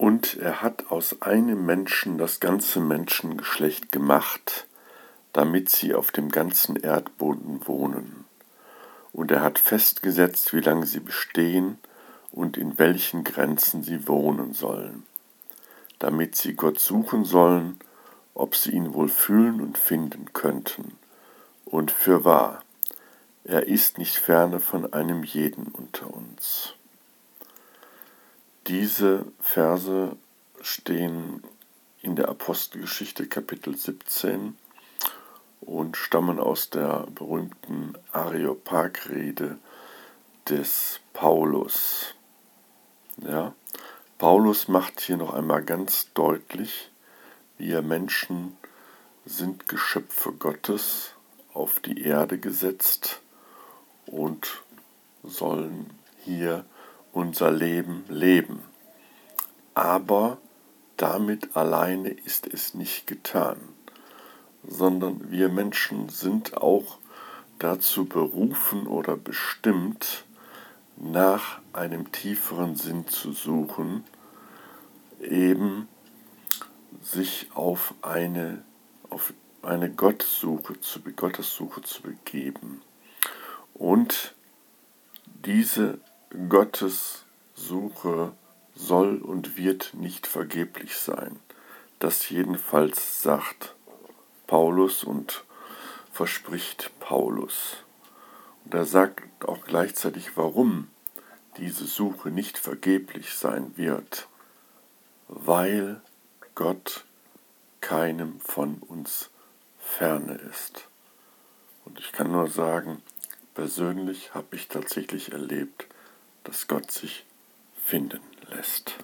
Und er hat aus einem Menschen das ganze Menschengeschlecht gemacht, damit sie auf dem ganzen Erdboden wohnen. Und er hat festgesetzt, wie lange sie bestehen und in welchen Grenzen sie wohnen sollen, damit sie Gott suchen sollen, ob sie ihn wohl fühlen und finden könnten. Und für wahr, er ist nicht ferne von einem jeden unter uns. Diese Verse stehen in der Apostelgeschichte Kapitel 17 und stammen aus der berühmten Areopag-Rede des Paulus. Ja, Paulus macht hier noch einmal ganz deutlich, wir Menschen sind Geschöpfe Gottes auf die Erde gesetzt und sollen hier unser Leben leben. Aber damit alleine ist es nicht getan, sondern wir Menschen sind auch dazu berufen oder bestimmt, nach einem tieferen Sinn zu suchen, eben sich auf eine, auf eine Gottsuche zu, Gottessuche zu begeben. Und diese Gottessuche soll und wird nicht vergeblich sein. Das jedenfalls sagt Paulus und verspricht Paulus. Und er sagt auch gleichzeitig, warum diese Suche nicht vergeblich sein wird, weil Gott keinem von uns ferne ist. Und ich kann nur sagen, persönlich habe ich tatsächlich erlebt, dass Gott sich finden lässt.